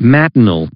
Matinal.